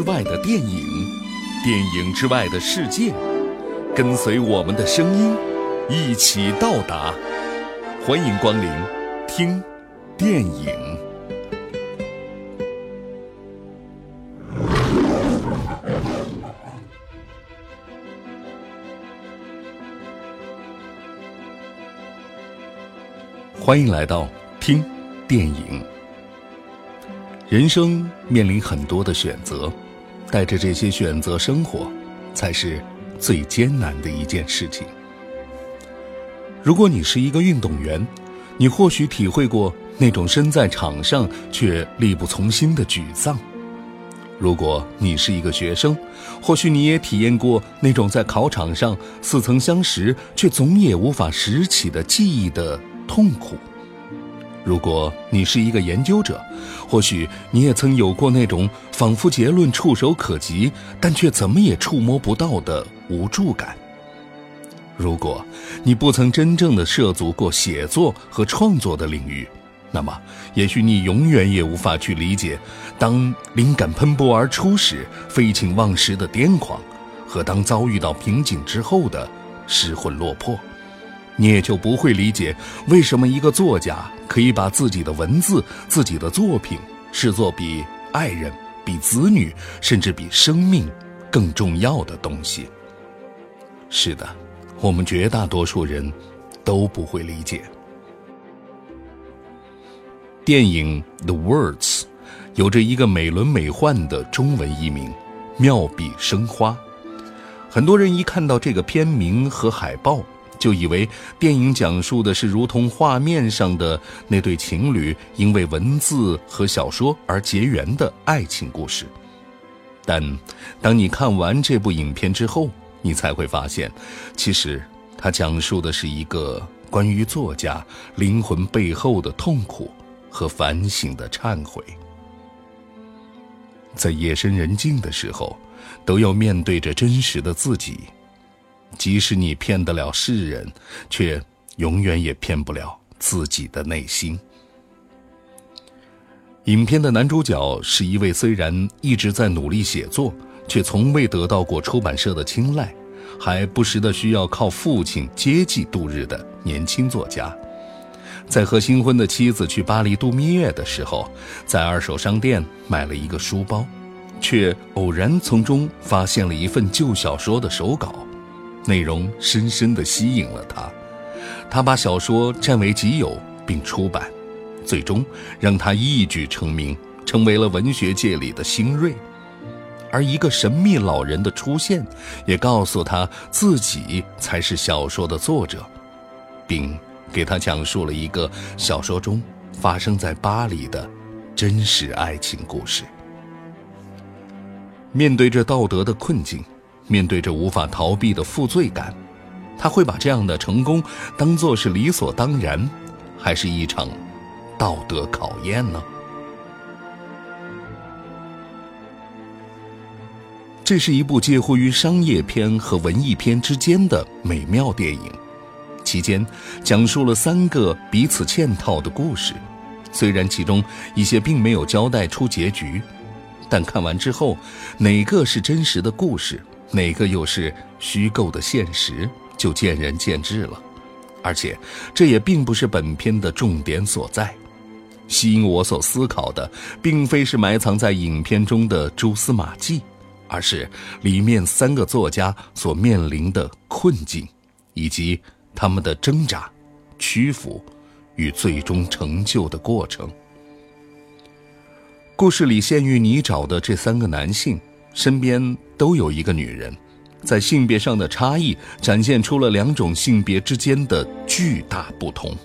之外的电影，电影之外的世界，跟随我们的声音，一起到达。欢迎光临，听电影。欢迎来到听电影。人生面临很多的选择，带着这些选择生活，才是最艰难的一件事情。如果你是一个运动员，你或许体会过那种身在场上却力不从心的沮丧；如果你是一个学生，或许你也体验过那种在考场上似曾相识却总也无法拾起的记忆的痛苦。如果你是一个研究者，或许你也曾有过那种仿佛结论触手可及，但却怎么也触摸不到的无助感。如果你不曾真正的涉足过写作和创作的领域，那么也许你永远也无法去理解，当灵感喷薄而出时废寝忘食的癫狂，和当遭遇到瓶颈之后的失魂落魄。你也就不会理解，为什么一个作家可以把自己的文字、自己的作品视作比爱人、比子女，甚至比生命更重要的东西。是的，我们绝大多数人都不会理解。电影《The Words》有着一个美轮美奂的中文译名，妙笔生花。很多人一看到这个片名和海报。就以为电影讲述的是如同画面上的那对情侣因为文字和小说而结缘的爱情故事，但当你看完这部影片之后，你才会发现，其实它讲述的是一个关于作家灵魂背后的痛苦和反省的忏悔。在夜深人静的时候，都要面对着真实的自己。即使你骗得了世人，却永远也骗不了自己的内心。影片的男主角是一位虽然一直在努力写作，却从未得到过出版社的青睐，还不时的需要靠父亲接济度日的年轻作家。在和新婚的妻子去巴黎度蜜月的时候，在二手商店买了一个书包，却偶然从中发现了一份旧小说的手稿。内容深深地吸引了他，他把小说占为己有并出版，最终让他一举成名，成为了文学界里的新锐。而一个神秘老人的出现，也告诉他自己才是小说的作者，并给他讲述了一个小说中发生在巴黎的真实爱情故事。面对着道德的困境。面对着无法逃避的负罪感，他会把这样的成功当作是理所当然，还是一场道德考验呢？这是一部介乎于商业片和文艺片之间的美妙电影，其间讲述了三个彼此嵌套的故事，虽然其中一些并没有交代出结局，但看完之后，哪个是真实的故事？哪个又是虚构的现实，就见仁见智了。而且，这也并不是本片的重点所在。吸引我所思考的，并非是埋藏在影片中的蛛丝马迹，而是里面三个作家所面临的困境，以及他们的挣扎、屈服与最终成就的过程。故事里陷于泥沼的这三个男性。身边都有一个女人，在性别上的差异展现出了两种性别之间的巨大不同。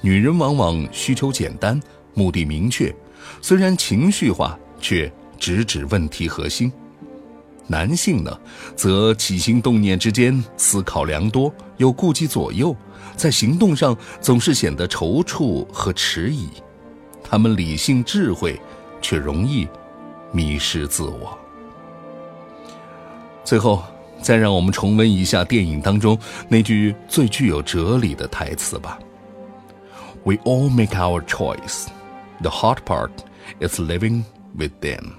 女人往往需求简单，目的明确，虽然情绪化，却直指问题核心。男性呢，则起心动念之间思考良多，又顾忌左右，在行动上总是显得踌躇和迟疑。他们理性智慧，却容易迷失自我。最后，再让我们重温一下电影当中那句最具有哲理的台词吧：“We all make our choice. The hard part is living with them.”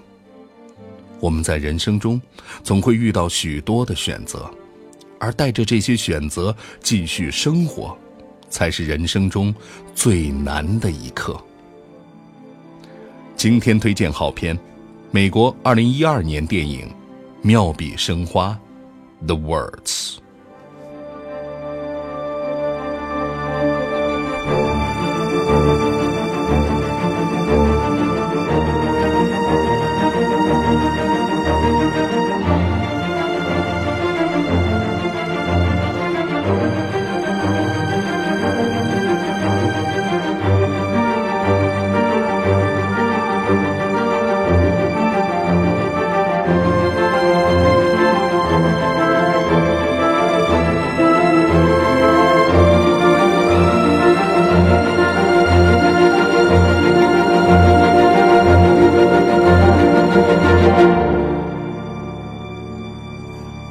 我们在人生中总会遇到许多的选择，而带着这些选择继续生活，才是人生中最难的一刻。今天推荐好片，美国二零一二年电影《妙笔生花》，The Words。